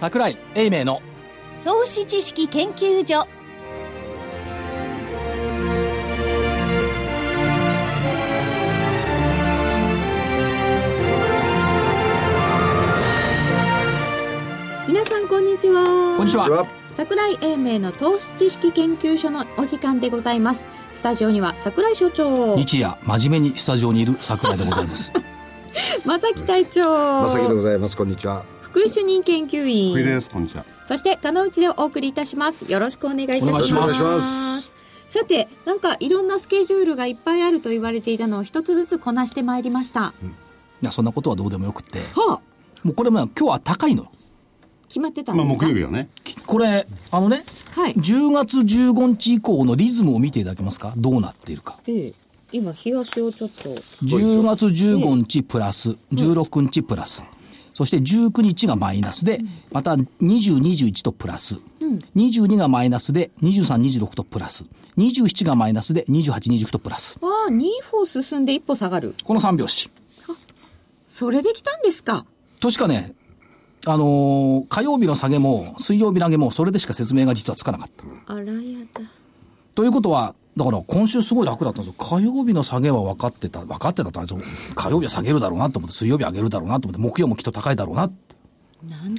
桜井英明の。投資知識研究所。皆さんこんにちは。こんにちは。桜井英明の投資知識研究所のお時間でございます。スタジオには桜井所長。日夜真面目にスタジオにいる桜井でございます。正木隊長。正木でございます。こんにちは福井主任研究員。福井ですこんにちは。そして加納内でお送りいたします。よろしくお願いいたします。お願いします。さてなんかいろんなスケジュールがいっぱいあると言われていたのを一つずつこなしてまいりました、いやそんなことはどうでもよくって。はあもうこれもね今日は高いの。よ決まってたんまあですか、木曜日はね。きこれあのねはい。10月15日以降のリズムを見ていただけますか？どうなっているか。ええ。今日足をちょっと。10月15日プラス16日プラスそして19日がマイナスでまた2021とプラス。22がマイナスで2326とプラス。27がマイナスで2829とプラス。ああ2歩進んで一歩下がる。この3拍子。それできたんですか？としかねあのー火曜日の下げも水曜日投げもそれでしか説明が実はつかなかった。あらやだ。ということは、だから今週すごい楽だったんですよ。火曜日の下げは分かってた。分かってたと、火曜日は下げるだろうなと思って、水曜日上げるだろうなと思って、木曜もきっと高いだろうな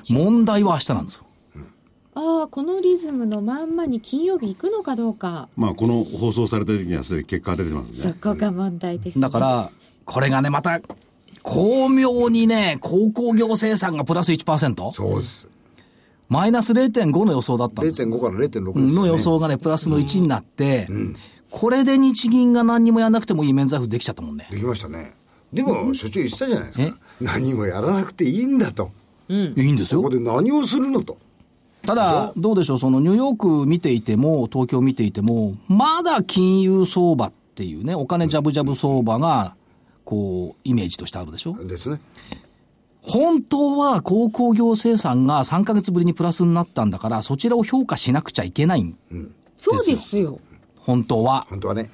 問題は明日なんですよ。ああこのリズムのまんまに金曜日行くのかどうかまあこの放送された時にはすでに結果が出てますんでそこが問題です、ね、だから、これがね、また、巧妙にね、鉱工業生産がプラス 1%? そうですマイナス0.5の予想だったんです。0.5から0.6ですよ、ね、の予想がね、プラスの1になって、これで日銀が何にもやらなくてもいい免罪符できちゃったもんね。できましたね。でも所長言ってたじゃないですえ？か何もやらなくていいんだと。いいんですよ。ここ。で何をするのと。ただ、どうでしょう、そのニューヨーク見ていても、東京見ていても、まだ金融相場っていうね、お金ジャブジャブ相場が、こう、イメージとしてあるでしょ？ですね本当は、鉱工業生産が3ヶ月ぶりにプラスになったんだから、そちらを評価しなくちゃいけないんそうですよ。本当は。本当はね。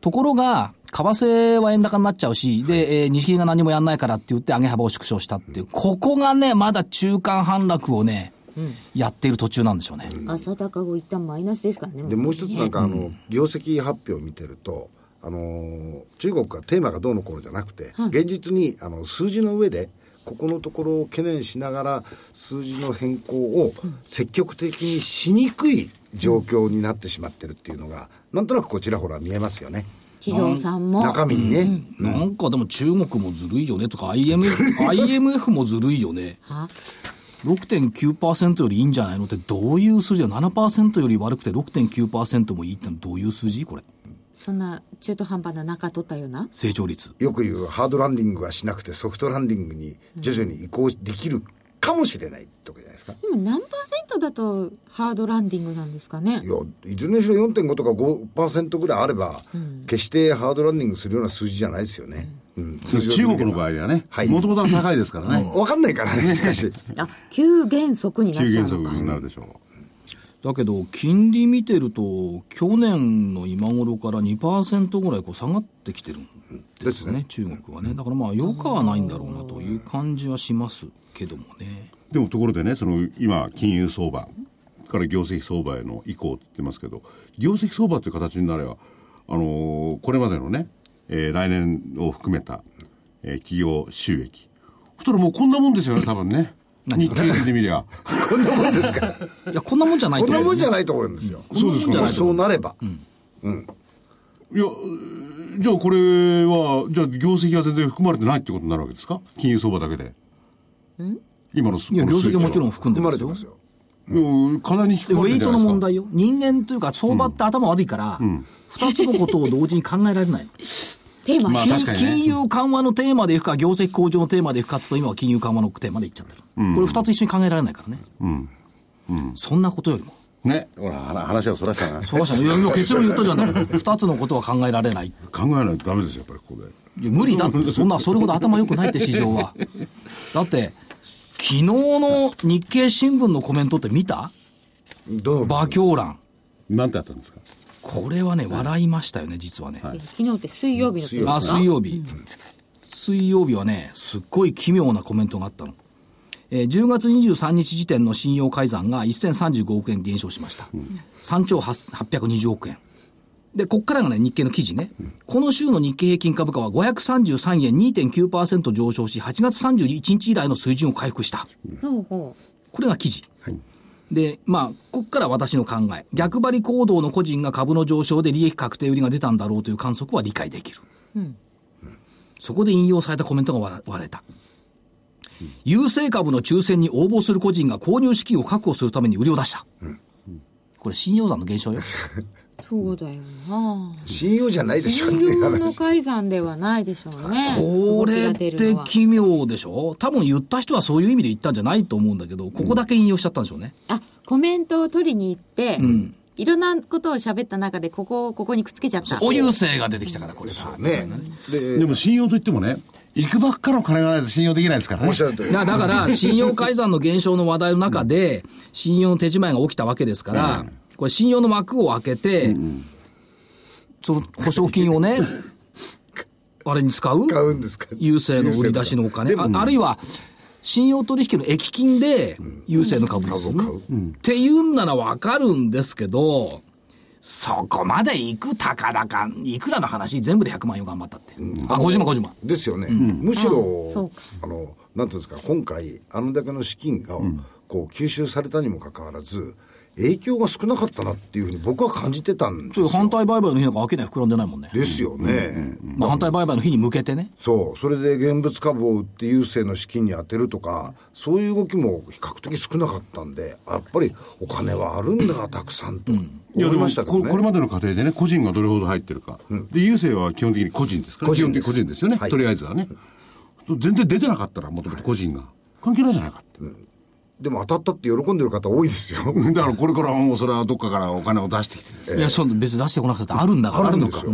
ところが、為替は円高になっちゃうし、で、えー日銀が何もやんないからって言って上げ幅を縮小したっていう、ここがね、まだ中間反落をね、やっている途中なんでしょうね。朝高後一旦マイナスですからねでもう一つなんかあの業績発表を見てるとあのー中国がテーマがどうのこうのじゃなくて、現実にあの数字の上でここのところを懸念しながら数字の変更を積極的にしにくい状況になってしまってるっていうのがなんとなくこちらほら見えますよね。企業さんも。中身にね、なんかでも中国もずるいよねとか IMF, IMF もずるいよね。は？6.9%よりいいんじゃないのってどういう数字だ ?7% より悪くて6.9%もいいってのはどういう数字？これ。そんな中途半端な中取ったような？成長率。よく言うハードランディングはしなくてソフトランディングに徐々に移行できるかもしれないってわけじゃないですか。でも何パーセントだとハードランディングなんですかね？いやいずれにしろ4.5とか5%ぐらいあれば、決してハードランディングするような数字じゃないですよね。うん、中国の場合はねはい。もともとは高いですからね。わかんないからね、しかし。あ急減速になっ急減速ちゃうのか。になるでしょだけど、金利見てると、去年の今頃から2%ぐらいこう下がってきてるんですよね、中国はね。だからまあ、よくはないんだろうなという感じはしますけどもね。うでもところでねその今金融相場から業績相場への移行って言ってますけど業績相場という形になればあのーこれまでのね、えー来年を含めた、えー企業収益そしたらもうこんなもんですよね多分ね日経平均で見りゃこんなもんですか？いや、こんなもんじゃないことんなもんじゃない。ないと思うんですよ。そうですかそうなれば。いや、じゃあこれは、じゃあ業績が全然含まれてないってことになるわけですか？金融相場だけで。今のいや、業績はもちろんん。含んでまよ含まれてます。よ。うん課題に引っでウェイト。の問題よ。人間というか、相場って頭悪いから、二つのことを同時に考えられない。テーマ、金まあ確かにね金融緩和のテーマでいくか、業績向上のテーマでいくかと、今は金融緩和のテーマでいっちゃってる。これ二つ一緒に考えられないからね。そんなことよりも。ね。ほら、話話をそらしたな。そうしたね。いや、今結論言ったじゃん。二つのことは考えられない。考えないとダメですよ、やっぱりここで。いや無理だって、そんな、それほど頭良くないって市場は。だって、昨日の日経新聞のコメントって見た？どの馬狂乱。なんてあったんですか？これはね、笑いましたよね、実はね。昨日って水曜日のあ、水曜日。水曜日はね、すっごい奇妙なコメントがあったの。えー10月23日時点の信用改ざんが1035億円減少しました。3兆820億円。で、こっからがね、日経の記事ね。この週の日経平均株価は533円2.9%上昇し、8月31日以来の水準を回復した。ほうほこれが記事。で、まあ、こっから私の考え。逆張り行動の個人が株の上昇で利益確定売りが出たんだろうという観測は理解できる。そこで引用されたコメントが割れた。優勢株の抽選に応募する個人が購入資金を確保するために売りを出した。これ信用残の減少よ。う。そうだよな。信用じゃないでしょ信用の改ざんではないでしょうね。これって奇妙でしょ？多分言った人はそういう意味で言ったんじゃないと思うんだけど、ここだけ引用しちゃったんでしょうね。あ、コメントを取りに行って、いろんなことを喋った中で、ここをここにくっつけちゃった。お優勢が出てきたから、これが。ね。で、でも信用といってもね、いくばっかの金がないと信用できないですからね。おっしゃるとり。だだから、信用改ざんの減少の話題の中で、信用の手仕舞いが起きたわけですから、これ信用の幕を開けて、その保証金をね、あれに使う？買うんですか？優勢の売り出しのお金。ああるいは、信用取引の益金で優勢の株を買う。っていうんならわかるんですけど、そこまでいくたかだか、いくらの話、全部で100万円頑張ったって。あ、50万、50万。ですよね。むしろあの、なんていうんですか、今回、あのだけの資金が、こう、吸収されたにもかかわらず、影響が少なかったなっていうふうに僕は感じてたんですよ。反対売買の日なんか明らかに膨らんでないもんね。ですよね。まあ、反対売買の日に向けてね。そう。それで現物株を売って優勢の資金に充てるとか、そういう動きも比較的少なかったんで、やっぱりお金はあるんだ、たくさんと。いやでもましたけどね。ここれまでの過程でね、個人がどれほど入ってるか、で郵政は基本的に個人ですから、個人です基本的に個人ですよね、はいとりあえずはね、全然出てなかったら、もともと個人が、関係ないじゃないかって、でも当たったって喜んでる方多いですよ。だからこれからはもうそれはどっかからお金を出してきてですね、いや、その別に出してこなくてあるんだから。あるんですよ。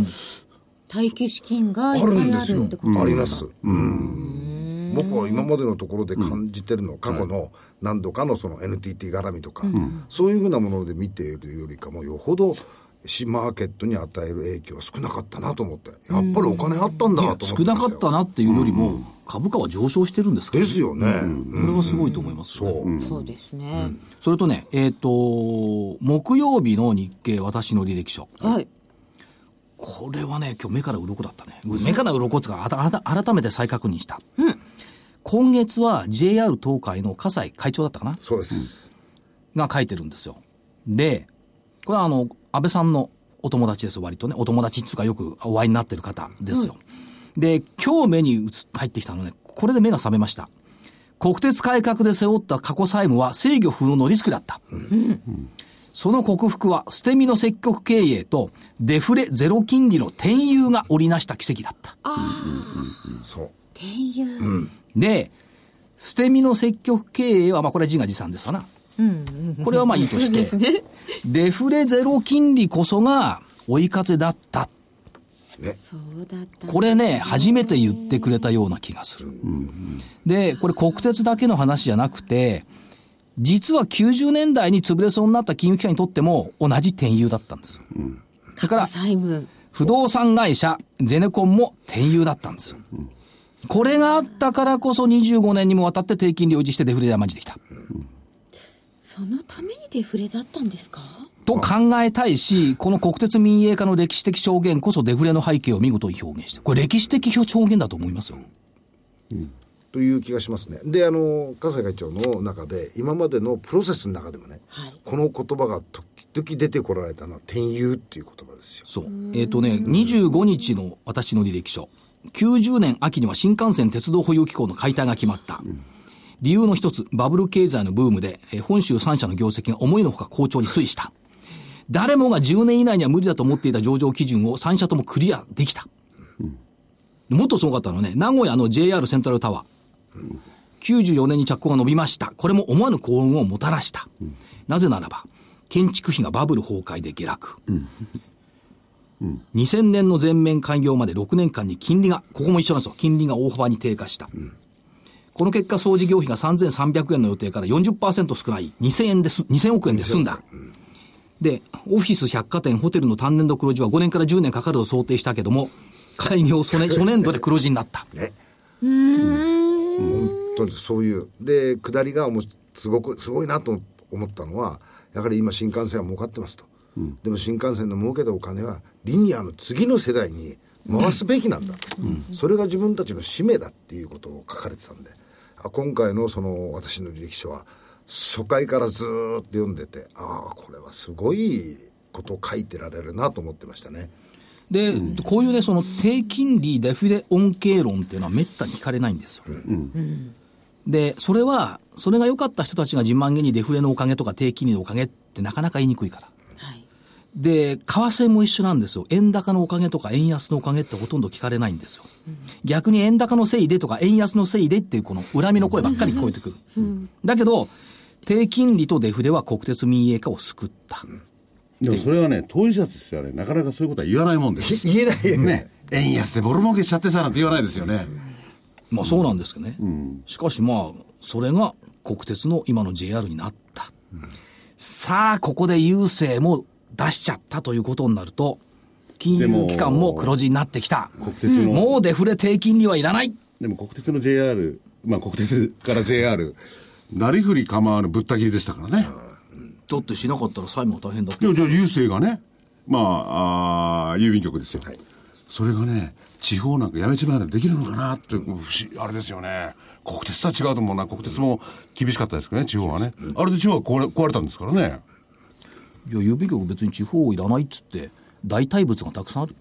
待機資金がいあるっぱいんですよあるってこ。とあります。うん僕は今までのところで感じてるのは、過去の何度かのその NTT 絡みとか、そういうふうなもので見ているよりかも、よほど、市マーケットに与える影響は少なかったなと思って、やっぱりお金あったんだいやと思って少なかったなっていうよりも、株価は上昇してるんですから、ですよね。これはすごいと思います、ねそう。そうですね。それとね、えっ、と、木曜日の日経私の履歴書。はい。これはね、今日目から鱗だったね。目から鱗っつうか、あた改改めて再確認した。今月は JR 東海の葛西会長だったかな？そうです。が書いてるんですよ。で、これはあの、安倍さんのお友達ですよ、割とね。お友達っていうかよくお会いになってる方ですよ。で、今日目に映っ入ってきたのね、これで目が覚めました。国鉄改革で背負った過去債務は制御不能のリスクだった。その克服は捨て身の積極経営とデフレゼロ金利の転輸が織りなした奇跡だった。そう。転輸。で、捨て身の積極経営は、まあこれは自画自賛ですわな。これはまあいいとして、デフレゼロ金利こそが追い風だった。これね、初めて言ってくれたような気がする。で、これ国鉄だけの話じゃなくて、実は90年代に潰れそうになった金融機関にとっても同じ転輸だったんですよ。それから。不動産会社、ゼネコンも転輸だったんですよ。これがあったからこそ25年にもわたって低金利を維持してデフレで甘んじてきた。そのためにデフレだったんですか？と考えたいし、この国鉄民営化の歴史的証言こそデフレの背景を見事に表現してるこれ歴史的証言だと思いますよ。という気がしますね。で、あの、笠井会長の中で、今までのプロセスの中でもね、はいこの言葉が時々出てこられたのは、転輸っていう言葉ですよ。そう。えっ、とね、25日の私の履歴書。90年秋には新幹線鉄道保有機構の解体が決まった。理由の一つ、バブル経済のブームで、え本州3社の業績が思いのほか好調に推移した。誰もが10年以内には無理だと思っていた上場基準を3社ともクリアできた。もっとすごかったのはね、名古屋の JR セントラルタワー。94年に着工が伸びました。これも思わぬ幸運をもたらした。なぜならば、建築費がバブル崩壊で下落。2000年の全面開業まで6年間に金利が、ここも一緒なんですよ。金利が大幅に低下した。この結果、総事業費が3300円の予定から40%少ない2000円です、2000億円で済んだ。で、オフィス、百貨店、ホテルの単年度黒字は5年から10年かかると想定したけども、開業初年 初年度で黒字になった。ね。本とにかくそういう。で、下りがもうすごく、すごいなと思ったのは、やはり今新幹線は儲かってますと。でも新幹線の儲けたお金はリニアの次の世代に回すべきなんだと、それが自分たちの使命だっていうことを書かれてたんであ今回のその私の履歴書は初回からずーっと読んでてああこれはすごいことを書いてられるなと思ってましたね。で、こういうね、その低金利デフレ恩恵論っていうのはめったに聞かれないんですよ。で、それは、それが良かった人たちが自慢げにデフレのおかげとか低金利のおかげってなかなか言いにくいから。はい。で、為替も一緒なんですよ。円高のおかげとか円安のおかげってほとんど聞かれないんですよ。逆に円高のせいでとか円安のせいでっていうこの恨みの声ばっかり聞こえてくる。だけど、低金利とデフレは国鉄民営化を救った。でもそれはね、当事者としてはね、なかなかそういうことは言わないもんです。言えないよねね。円安でボロ儲けしちゃってさなんて言わないですよね。まあそうなんですけどね。しかしまあ、それが国鉄の今の JR になった。さあ、ここで郵政も出しちゃったということになると、金融機関も黒字になってきた。国鉄の、もうデフレ低金利はいらない。でも国鉄の JR、まあ国鉄から JR、なりふり構わぬぶった切りでしたからね。だってしなかったら債務は大変だってい。や、じゃあ郵政がね、まあ、あー郵便局ですよ。それがね、地方なんかやめちまえばできるのかなって、あれですよね。国鉄とは違うと思うな。国鉄も厳しかったですけどね、地方はね。あれで地方は壊れ壊れたんですからね。いや、郵便局別に地方いらないっつって、代替物がたくさんある。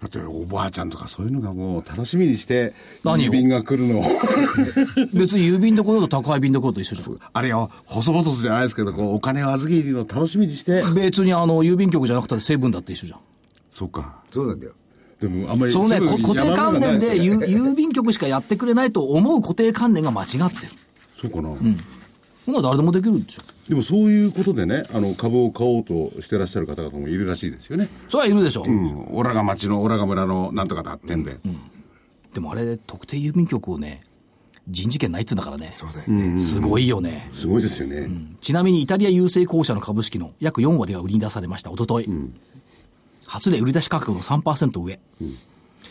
だっておばあちゃんとかそういうのがもう楽しみにして、郵便が来るのを。別に郵便で来ようと宅配便で来ようと一緒じゃん。あれよ、細々とじゃないですけど、こう、お金を預けるのを楽しみにして。別にあの、郵便局じゃなくてセブンだって一緒じゃん。そうか。そうなんだよ。でも、あんまり。そのね、固定観念で郵郵便局しかやってくれないと思う固定観念が間違ってる。そうかな。そんなの誰でもできるでしょ。でもそういうことでね、あの、株を買おうとしてらっしゃる方々もいるらしいですよね。それはいるでしょ。うん。オラが町の、オラが村のなんとかだってんで。でもあれ、特定郵便局をね、人事権ないっつうんだからね。そうだよね。すごいよね。すごいですよね。ちなみにイタリア郵政公社の株式の約4割が売りに出されました、おととい。初で売り出し価格の3%上。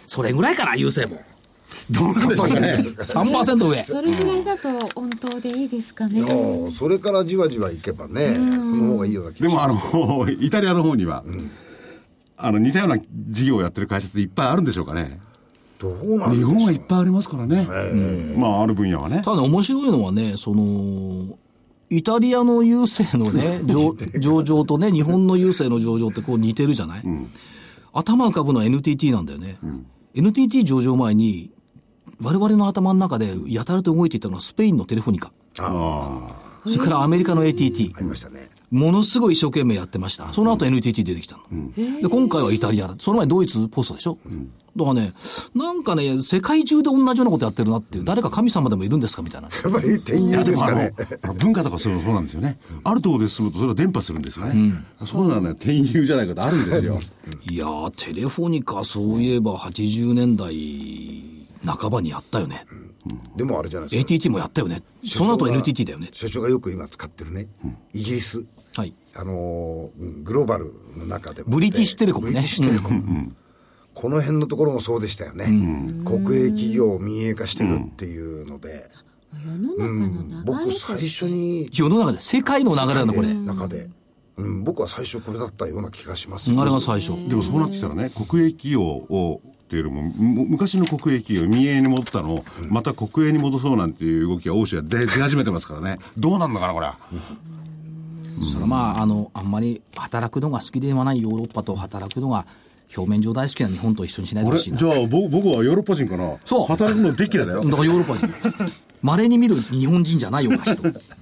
それぐらいかな、郵政も。どうなんでしょうかね。3%上。それぐらいだと本当でいいですかね。もうそれからじわじわいけばね、その方がいいような気でもあがします。の、イタリアの方には、あの、似たような事業をやってる会社っていっぱいあるんでしょうかね。どうなん日でしょう本はいっぱいありますからね。まあ、ある分野はね。ただね、面白いのはね、その、イタリアの郵政のね、上上場とね、日本の郵政の上場ってこう似てるじゃない、頭浮かぶのは NTT なんだよね。NTT 上場前に、我々の頭の中でやたらと動いていたのはスペインのテレフォニカ。それからアメリカの ATT。ありましたね。ものすごい一生懸命やってました。その後 NTT 出てきたの。で、今回はイタリアだ。その前ドイツポストでしょ、だからね、なんかね、世界中で同じようなことやってるなっていう、誰か神様でもいるんですかみたいな。やっぱり店員ですかね。文化とかそういうのそうなんですよね。あるところで進むとそれが伝播するんですよね。そうなのよ。転入じゃないかとあるんですよ。いやー、テレフォニカ、そういえば80年代半ばにやったよね。でもあれじゃないですか。ATT もやったよね。その後 NTT だよね。所長がよく今使ってるね、イギリス、はい。あのグローバルの中でも、ブリティッシュテレコムねブリティッシュテレコム。この辺のところもそうでしたよね。国営企業を民営化していくっていうので、世の中の流れ僕として最初に、世の中で、世界の流れなんだ、これ。中で、うん、僕は最初これだったような気がします。あれが最初。でもそうなってきたらね、国営企業を、っていうよりも、む昔の国営企業、民営に戻ったのを、また国営に戻そうなんていう動きが欧州は出 出始めてますからね。どうなんのかな、これは。それはまあ、あの、あんまり働くのが好きではないヨーロッパと働くのが表面上大好きな日本と一緒にしないでほしいな。じゃあ、僕僕はヨーロッパ人かな？そう働くのできらだよだ。からヨーロッパ人。稀に見る日本人じゃないような人。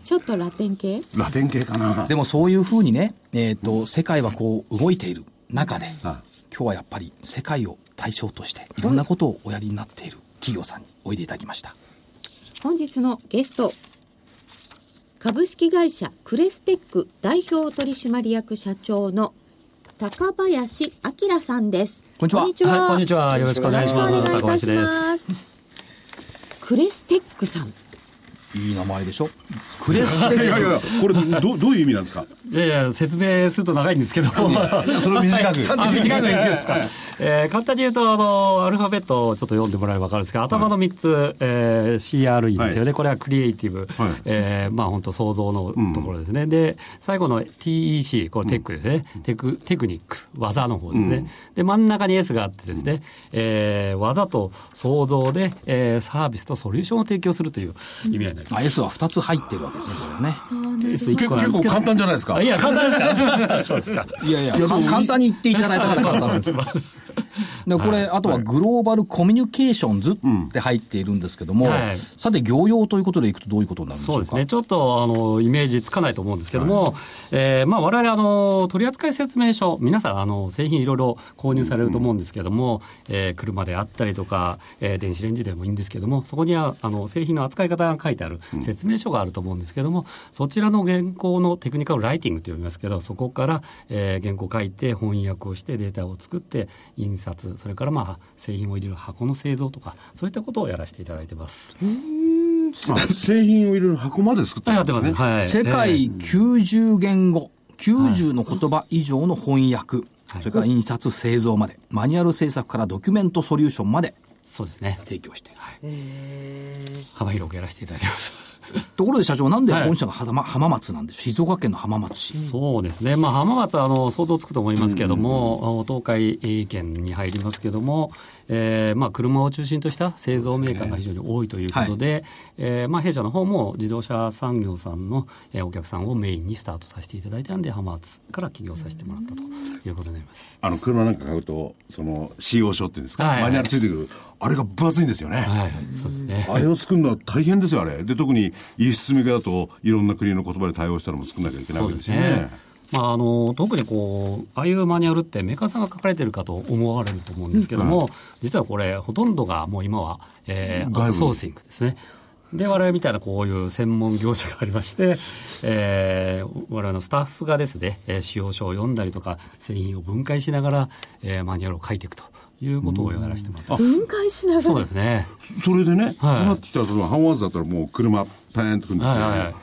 ちょっとラテン系？ラテン系かな。でもそういうふうにね、えっ、と、世界はこう動いている中で、今日はやっぱり世界を対象として、いろんなことをおやりになっている企業さんにおいでいただきました。本日のゲスト株式会社クレステック代表取締役社長の高林明さんですこんにちはこんにちは、はい、こんにちは。よろしくお願いします。高橋で。ますすクレステックさんいい名前でしょ？クレステいやいや、これど、どういう意味なんですか？いやいや、説明すると長いんですけど。それを短く。あ短くいいですか。えー、簡単に言うと、あの、アルファベットをちょっと読んでもらえば分かるんですが、頭の3つ、えー、CRE ですよね。これはクリエイティブ。はいえーまあ本当創造のところですね。で、最後の TEC、これテックですね。テク、テクニック、技の方ですね。で、真ん中に S があってですね、えー技と創造で、えーサービスとソリューションを提供するという意味合いになります。あ S は2つ入ってるわけですね、これね。結構簡単じゃないですかあ。いや、簡単ですか？そうですか。いやいや、か簡単に言っていただいたから簡単なんですよ。で、これ、あとはグローバルコミュニケーションズって入っているんですけども、はい。さて、業用ということでいくとどういうことになるんでしょうか？そうですね。ちょっと、あの、イメージつかないと思うんですけども、えーまあ、我々、あの、取扱説明書、皆さん、あの、製品いろいろ購入されると思うんですけども、えー車であったりとか、えー電子レンジでもいいんですけども、そこには、あの、製品の扱い方が書いてある説明書があると思うんですけども、そちらの原稿のテクニカルライティングと呼びますけど、そこから、えー原稿書いて、翻訳をして、データを作って、印刷、それから、まあ、製品を入れる箱の製造とか、そういったことをやらせていただいてます。あ製品を入れる箱まで作ってはい、やってます。ね。はい。世界90言語、90の言葉以上の翻訳、それから印刷、製造まで、マニュアル制作からドキュメントソリューションまでそうですね。提供している。幅広くやらせていただいてます。ところで社長、なんで本社が浜浜松なんでしょう？静岡県の浜松市。そうですね、まあ、浜松はあの想像つくと思いますけども、東海圏に入りますけども、えーまあ、車を中心とした製造メーカーが非常に多いということで、えーまあ、弊社の方も自動車産業さんの、えーお客さんをメインにスタートさせていただいたんで、浜松から起業させてもらったということになります。あの、車なんか買うと、その、使用書っていうんですか、はいはいマニュアルついてくる。あれが分厚いんですよね。はい、そうですね。あれを作るのは大変ですよ、あれ。で、特に輸出向けだと、いろんな国の言葉で対応したのも作んなきゃいけないわけですよね。まあ、あの特にこうああいうマニュアルってメーカーさんが書かれてるかと思われると思うんですけども、実はこれほとんどがもう今は、えー、アウトソーシングですね。で我々みたいなこういう専門業者がありまして、えー、我々のスタッフがですね、えー使用書を読んだりとか製品を分解しながら、えーマニュアルを書いていくということをやらせてもらってます。分解しながら。そうですね。それでね、こはい。うなってきたら、例えば、ハンワーズだったらもう車、大変とくるんですけど、はいはいはい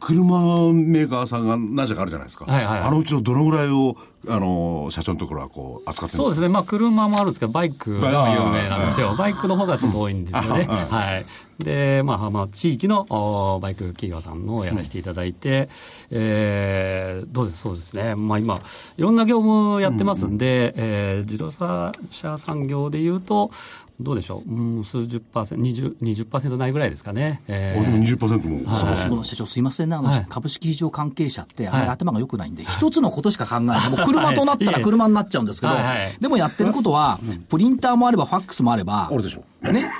車メーカーさんが何社かあるじゃないですか。はいはいはいあのうちのどのぐらいを、あの、社長のところはこう、扱ってそうですね、まあ、車もあるんですけど、バイクが有名なんですよ、バイク。の方がちょっと多いんですよね。はい、で、まあ、まあ、地域のおバイク企業さんのをやらせていただいて、えーどうです、そうですね、まあ、今、いろんな業務やってますんで、えー自動車産業でいうと、どうでしょう、うん、数十パーセント、20%, 20ないぐらいですかね。えあでもー20%も。はい。その社長すいませんね、あの、はい。株式市場関係者ってあまりはい。頭が良くないんで、一つのことしか考えない。もう車となったら車になっちゃうんですけどでもやってることは、プリンターもあればファックスもあれば、あるでしょ。ね。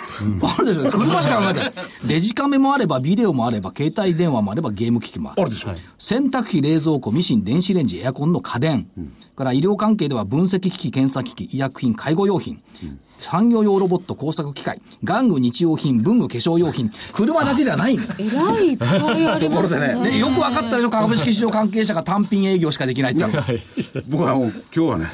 あるでしょ。車しか考えてない。デジカメもあれば、ビデオもあれば、携帯電話もあれば、ゲーム機器もある。あるでしょ。洗濯機、冷蔵庫、ミシン、電子レンジ、エアコンの家電。から医療関係では分析機器、検査機器、医薬品、介護用品。産業用ロボット、工作機械、玩具日用品、文具化粧用品。車だけじゃないの。えらいいっぱいありますね。で、よく分かったでしょ、株式市場関係者が単品営業しかできないって。僕はもう今日はね、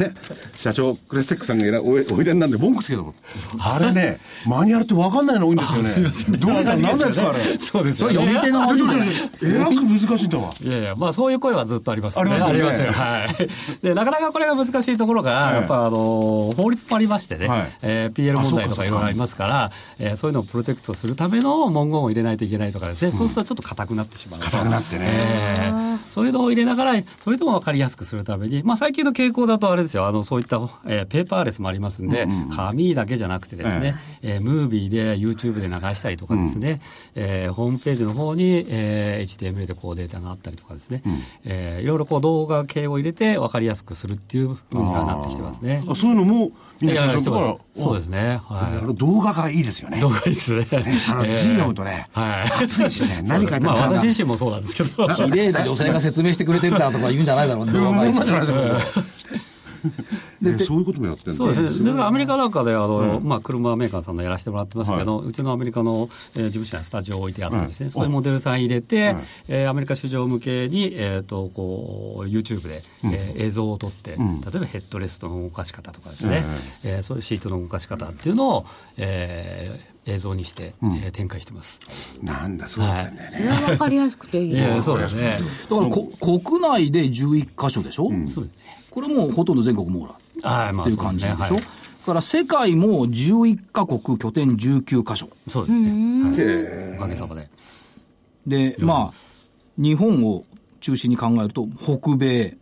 社長、クレステックさんがいらおいおいでになんで文句つけたもんあれね、マニュアルって分かんないの多いんですよね。どうなんですか、あれ。そうですそれ読み手が悪いんじゃないえらく難しいんだわ。いやいや、まあそういう声はずっとありますありますよねありますよ。はい。で、なかなかこれが難しいところが、はいやっぱあの、法律もありましてね、はいえー PL 問題とかいろいろありますから、えーそういうのをプロテクトするための文言を入れないといけないとかですね、そうするとちょっと硬くなってしまう。硬くなってね。えーそういうのを入れながら、それでも分かりやすくするために、まあ、最近の傾向だとあれですよ、あのそういった、えーペーパーレスもありますんで、紙だけじゃなくてですね、えームービーで YouTube で流したりとかですね、えーホームページの方に、えー HTML でこうデータがあったりとかですね、えーいろいろこう動画系を入れて分かりやすくするっていうふうにはなってきてますね。あそういうのも、みんなや社長のところそうですね。あはの動画がいいですよねい。。動画ですね。あの、えー字読むとね、はい。熱いしね、何かまあ私自身もそうなんですけど。綺麗な女性が説明してくれてるからとか言うんじゃないだろうね。でそういうこともやってるんだ。そうですね。ですからアメリカなんかで、あの、まあ、車メーカーさんのやらせてもらってますけど、うちのアメリカの、えー事務所にスタジオを置いてあってですね、そういうモデルさん入れて、えーアメリカ市場向けに、えっ、と、こう、YouTube で、えー映像を撮って、例えばヘッドレストの動かし方とかですね、えー。そういうシートの動かし方っていうのを、えー映像にして、えー展開してます。なんだ、そうだったんだよね。これは分かりやすくていいそうですね。だからこ国内で11箇所でしょ、そうですね。これもうほとんど全国網羅はい、まっていう感じでしょ、そうですね。だから世界も11カ国拠点19箇所。はいそうですね。はい。おかげさまで。でまあ日本を中心に考えると北米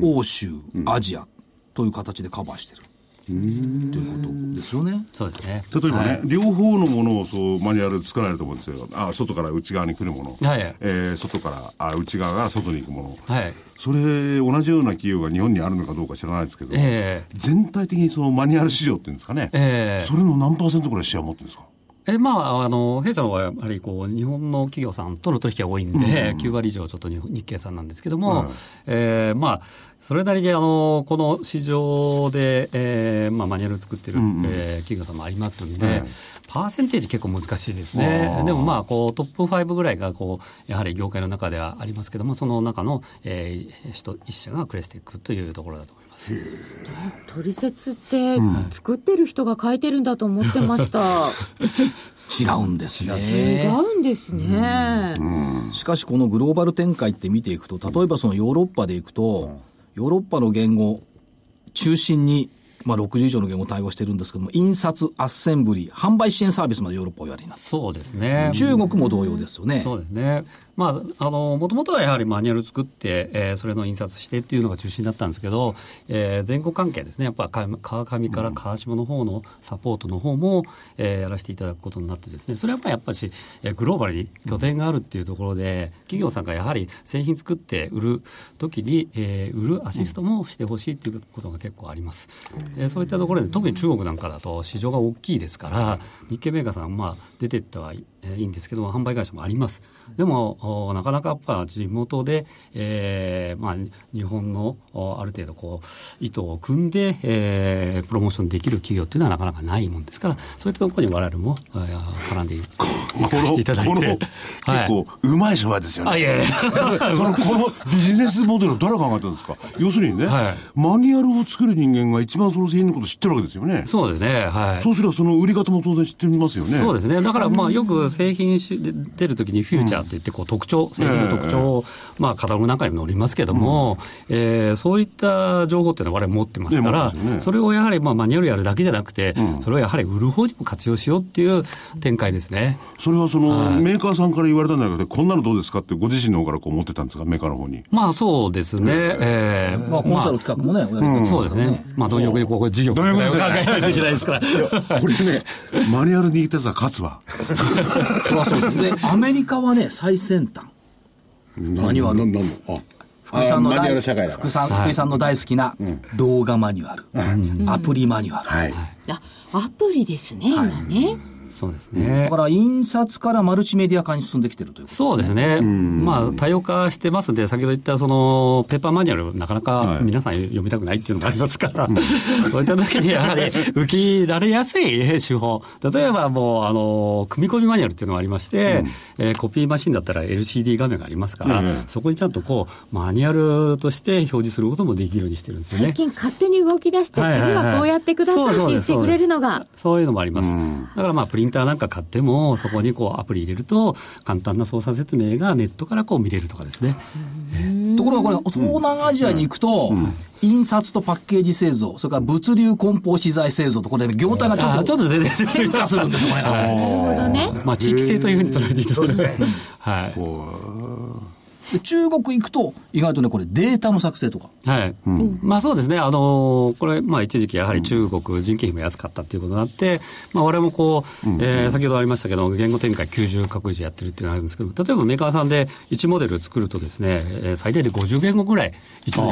欧州、アジアという形でカバーしてるということですよねそうですね。例えばね、はい両方のものをそうマニュアル作られると思うんですよ。あ、外から内側に来るもの。はいえー外から、あ、内側から外に行くもの。はい。それ、同じような企業が日本にあるのかどうか知らないですけど、ええ全体的にそのマニュアル市場っていうんですかね。ええそれの何パーセントぐらいシェア持ってるんですか？えまあ、あの弊社の方はやはりこう日本の企業さんとの取引が多いんで、9割以上ちょっと日日系さんなんですけども、はいえーまあ、それなりにあのこの市場で、えーまあ、マニュアルを作ってる、えー企業さんもありますんで、はい。パーセンテージ結構難しいですね。でもまあこうトップ5ぐらいがこうやはり業界の中ではありますけども、その中の、えー、人一社がクレステックというところだと思います。取説って作ってる人が書いてるんだと思ってました、違うんですね。違うんですね、しかしこのグローバル展開って見ていくと例えばそのヨーロッパでいくと、ヨーロッパの言語中心に、まあ、60以上の言語を対応してるんですけども印刷アッセンブリー販売支援サービスまでヨーロッパをやりになってそうですね。中国も同様ですよね、そうですね。まあ、あの、もともとはやはりマニュアル作って、えーそれの印刷してっていうのが中心だったんですけど、えー前後関係ですね。やっぱか川上から川下の方のサポートの方も、えーやらせていただくことになってですね、それはやっぱりやっぱし、えーグローバルに拠点があるっていうところで、企業さんがやはり製品作って売る時に、えー売るアシストもしてほしいっていうことが結構あります。えーそういったところで、特に中国なんかだと市場が大きいですから、日系メーカーさん、まあ、出てってはいえーいいんですけども、販売会社もあります。でも、おなかなかやっぱ地元で、えーまあ、日本のおある程度こう、意図を組んで、えープロモーションできる企業っていうのはなかなかないもんですから、そういったところに我々も、えー絡んでいかせていただいて。この、はい結構、うまい商売ですよね。あ、いやいや。そのこのビジネスモデルを誰が考えたんですか？要するにね、はいマニュアルを作る人間が一番その製品のことを知ってるわけですよね。そうですね、はい。そうすればその売り方も当然知ってますよね。そうですね。だから、まあ、よく製品しで出るときにフューチャーって言って、こう、特徴、製品の特徴を、まあ、カタログなんかにも載りますけども、えーそういった情報っていうのは我々持ってますからねそれをやはり、まあ、マニュアルやるだけじゃなくて、それをやはり売る方にも活用しようっていう展開ですね。それはその、はいメーカーさんから言われたんじゃなくて、こんなのどうですかってご自身の方からこう持ってたんですかメーカーの方に。まあ、そうですね。えーまあ、コンサル企画もね、おやりになってそうですね。まあ、貪欲にここ、事業を考えないといけないですから。これね、マニュアルに言ったやつは勝つわ。それはそうですでアメリカはね最先端。マニュアル。なんなんの？あ福井さんのあマニュア大ル社会だから。福さん福井さんの大好きな動画マニュアル、アプリマニュアル、はい。あアプリですね、今ねそうですね。だ。から印刷からマルチメディア化に進んできてるということそうですね。まあ、多様化してます。んで、先ほど言った、その、ペーパーマニュアル、なかなか皆さん読みたくないっていうのがありますから、そういった時にやはり、受け入れられやすい手法。例えばもう、あの、組み込みマニュアルっていうのがありまして、えーコピーマシンだったら LCD 画面がありますから、そこにちゃんとこう、マニュアルとして表示することもできるようにしてるんですよね。最近勝手に動き出して、はいはいはい次はこうやってくださいって言ってくれるのが。そういうのもあります。だからまあ、プリンターなんか買っても、そこにこうアプリ入れると、簡単な操作説明がネットからこう見れるとかですね。ところがこれ東南アジアに行くと、印刷とパッケージ製造それから物流梱包資材製造とこれ、ね、業態がちょあっとちょっと全然変化するんですよこれ。が、なるほどねまあ、地域性というふうに捉えていただいて、はい。で中国行くと意外とねこれデータの作成とか。はい。まあそうですね。あのーこれ、まあ一時期やはり中国人件費も安かったっていうことがあって、まあ我々もこう、えー先ほどありましたけど、言語展開90カ国以上やってるっていうのがあるんですけど、例えばメーカーさんで1モデル作るとですね、えー最大で50言語ぐらい、一年、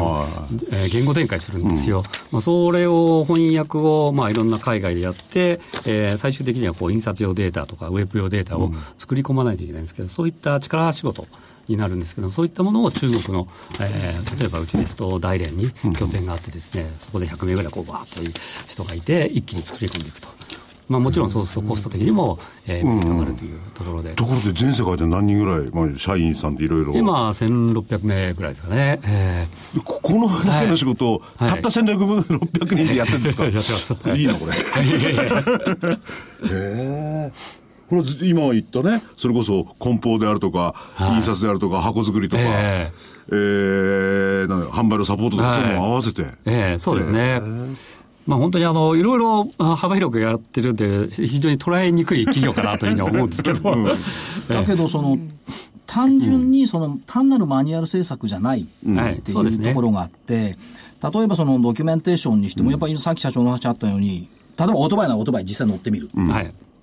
えー言語展開するんですよ。まあそれを翻訳を、まあいろんな海外でやって、えー最終的にはこう印刷用データとかウェブ用データを作り込まないといけないんですけど、そういった力仕事、になるんですけどそういったものを中国の、えー、例えばうちですと大連に拠点があってですね、そこで100名ぐらいこうバーッという人がいて一気に作り込んでいくと。まあ、もちろんそうするとコスト的にも、えー、メリットがあるというところで。ところで全世界で何人ぐらい、まあ、社員さんっていろいろ。今、1600名ぐらいですかね。えー、ここのだけの仕事を、はい、たった1600人でやってるんですか？やってます。いいな、これ。へえ。これ今言ったね、それこそ梱包であるとか、はい、印刷であるとか、箱作りとか、えー、えー、なん販売のサポートとか、そういうのも合わせて。ええー、そうですね。えーまあ、本当にあのいろいろ幅広くやってるんで、非常に捉えにくい企業かなというふうに思うんですけど、だけど、その、単純にその単なるマニュアル制作じゃないっていうところがあって、例えばそのドキュメンテーションにしても、やっぱりさっき社長の話あったように、例えばオートバイならオートバイ実際乗ってみる。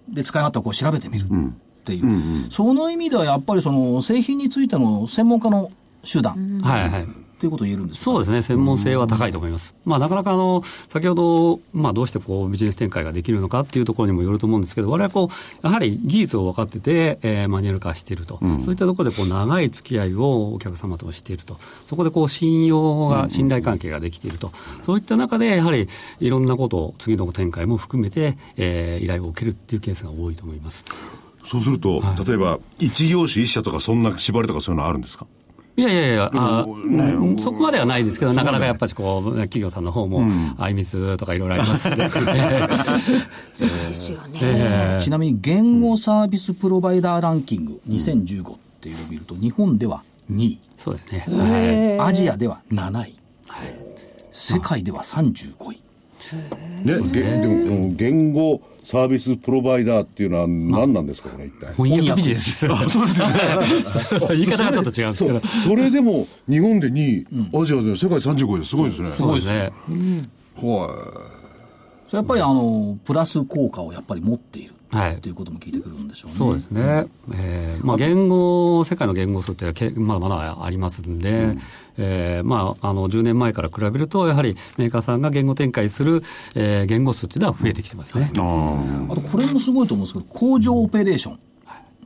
で、使い勝手をこう調べてみるっていう。その意味ではやっぱりその製品についての専門家の手段。はいはい。ということを言えるんですそうですね、専門性は高いと思います。まあ、なかなかあの先ほど、まあ、どうしてこうビジネス展開ができるのかっていうところにもよると思うんですけど、われわれこう、やはり技術を分かってて、えー、マニュアル化していると、うん、そういったところでこう長い付き合いをお客様としていると、そこでこう信用が、信頼関係ができていると、そういった中で、やはりいろんなことを、次の展開も含めて、えー、依頼を受けるっていうケースが多いと思います。そうすると、はい、例えば、一業種一社とか、そんな縛りとかそういうのあるんですか？いやいやいや、あね、そこまではないですけど、なかなかやっぱりこう、企業さんの方も、あいみつとかいろいろありますし、ね。ですよね。ちなみに、言語サービスプロバイダーランキング2015っていうのを見ると、日本では2位。そうですね。アジアでは7位。世界では35位。ね、でも、言語、サービスプロバイダーっていうのは何なんですか、これ一体？翻訳ビジネス。あ、そうですよね。言い方がちょっと違うんですけど。それでも、日本で2位、アジアで世界35位ですごいですね。すごいですね。はい。やっぱりあの、プラス効果をやっぱり持っている。はい、ということも聞いてくるんでしょうね。そうですね。えー、まあ言語、世界の言語数ってまだまだありますんで、うん、えー、まあ、あの、10年前から比べると、やはりメーカーさんが言語展開する、えー、言語数っていうのは増えてきてますね。ああと、これもすごいと思うんですけど、工場オペレーション。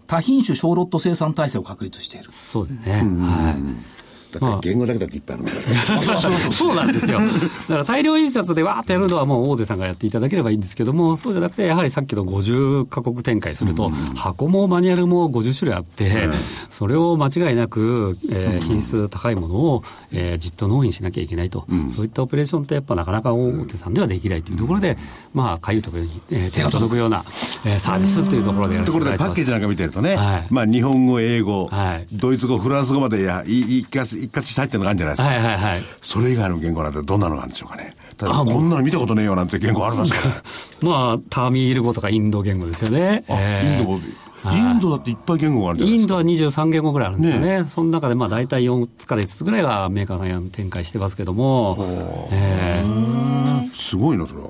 多品種小ロット生産体制を確立している。そうですね。はい。だって言語だけだっていっぱいあるん。だから、そうそうなんですよ。だから大量印刷でわーっとやるのはもう大手さんがやっていただければいいんですけども、そうじゃなくて、やはりさっきの50カ国展開すると、箱もマニュアルも50種類あって、それを間違いなく、えー、品質高いものを、えー、じっと納品しなきゃいけないと、そういったオペレーションってやっぱなかなか大手さんではできないというところで、まあ、かゆいところに、えー、手が届くような、えー、サービスっていうところでやるところでパッケージなんか見てるとね、はい、まあ日本語、英語、はい、ドイツ語、フランス語までや一括一括して入ってるのがあるんじゃないですか。はいはいはい。それ以外の言語なんてどんなのなんでしょうかね。ただこんなの見たことねえよなんて言語あるんですか まあ、ターミール語とかインド言語ですよね。あ、えー、インド語。インドだっていっぱい言語があるじゃないですか。インドは23言語ぐらいあるんですよね。ねその中でまあ大体4つから5つぐらいがメーカーさんや展開してますけども。えー、すごいな、それは。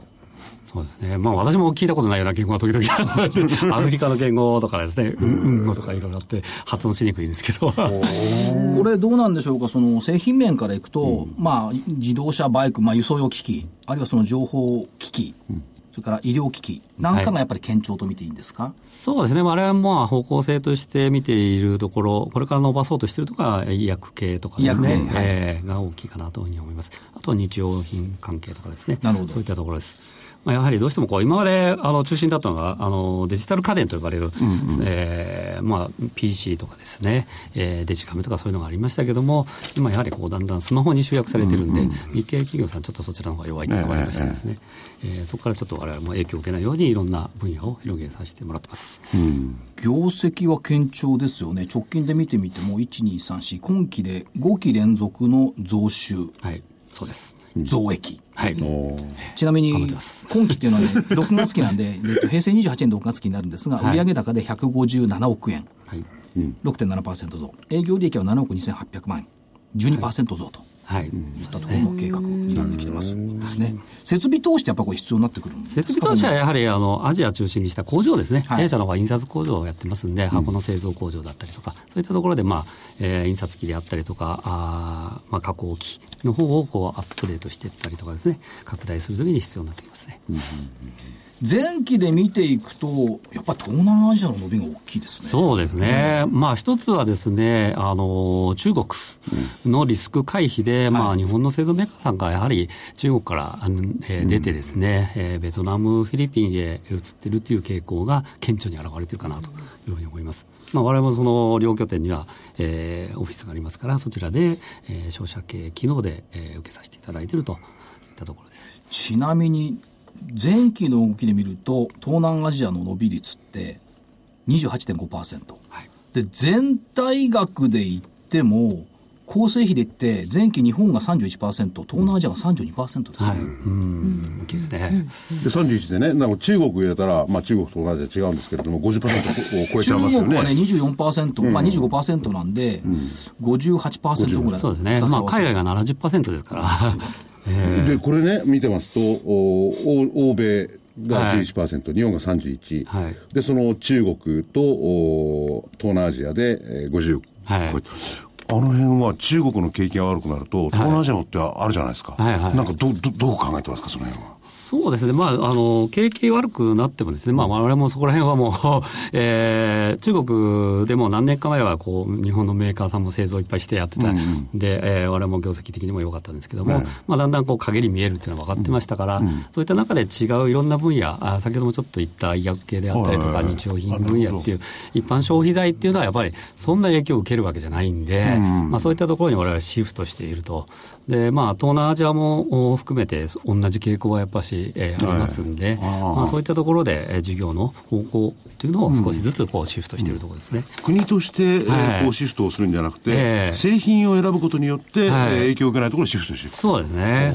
そうですね。まあ私も聞いたことないような言語が時々あって、アフリカの言語とかですね、うん語とかいろいろあって発音しにくいんですけど。これどうなんでしょうか、その製品面からいくと、うん、まあ自動車、バイク、まあ輸送用機器、あるいはその情報機器、うん。それから医療機器なんかがやっぱり堅調と見ていいんですか、はい、そうですね、我々は方向性として見ているところ、これから伸ばそうとしているところは医薬系とかですね、えー、が大きいかなというふうに思います。あとは日用品関係とかですね、なるほど。そういったところです。まあ、やはりどうしてもこう今まであの中心だったのがあのデジタル家電と呼ばれる、うんうん、えー、まあ、PC とかですね、えー、デジカメとかそういうのがありましたけども今やはりこうだんだんスマホに集約されてるんで、うんうん、日系企業さんちょっとそちらの方が弱いというのがありましてですね、えー、えー、そこからちょっと我々も影響を受けないようにいろんな分野を広げさせてもらってます、うん、業績は堅調ですよね。直近で見てみても1234今期で5期連続の増収。はい。そうです増益。はい。ちなみに、今期っていうのはね、6月期なんで、えっと、平成28年6月期になるんですが、売上高で157億円。はい。6.7%増。営業利益は7億2800万円。12%増と。はい。い。ったところの計画になってきてます。ですね。設備投資ってやっぱこれ必要になってくるんですか？設備投資はやはりあのアジア中心にした工場ですね、はい。弊社の方は印刷工場をやってますんで、箱の製造工場だったりとか、そういったところで、まあえー印刷機であったりとか、あーまあ、加工機の方をこうアップデートしていったりとかですね、拡大するときに必要になってきますね。前期で見ていくと、やっぱり東南アジアの伸びが大きいですね。そうですね、まあ一つはですね、あの中国のリスク回避で、まあ日本の製造メーカーさんがやはり中国からあの、えー出てですね、えーベトナム、フィリピンへ移ってるという傾向が顕著に現れているかなというふうに思います。まあ我々もその両拠点には、えーオフィスがありますから、そちらで、えー商社系機能で、えー受けさせていただいているといったところです。ちなみに、前期の動きで見ると、東南アジアの伸び率って28.5%。で、全体額で言っても、構成比で言って、前期日本が31%、東南アジアが32%ですね。はい。うん、大きいですね。で31でねなんか中国入れたら、まあ、中国と同じで違うんですけれども50%を超えち中ゃいますよね国はね、24%、まあ25%なんで、58%ぐらい。そうですね。まあ海外が70%ですから。でこれね見てますとお欧欧米が11%、日本が31、はい。でその中国とお東南アジアでえー50、はい。あの辺は中国の景気が悪くなると東南アジアのってあるじゃないですか、はいはい。なんかどどどう考えてますかその辺はそうですね。まあ、あの、景気悪くなってもですね、まあ、我々もそこら辺はもう、えー、中国でも何年か前は、こう、日本のメーカーさんも製造いっぱいしてやってた。んで、えー我々も業績的にも良かったんですけども、まあ、だんだんこう、陰り見えるっていうのは分かってましたから、そういった中で違ういろんな分野、あ先ほどもちょっと言った医薬系であったりとか、日用品分野っていう、一般消費財っていうのはやっぱり、そんな影響を受けるわけじゃないんで、まあ、そういったところに我々シフトしていると。で、まあ、東南アジアもお含めて同じ傾向はやっぱし、えーありますんで、まあ、そういったところで、えー事業の方向っていうのを少しずつこうシフトしているところですね。国として、えーはい。こうシフトをするんじゃなくて、ええ。製品を選ぶことによって、はい。えー影響を受けないところにシフトしていく。そうですね。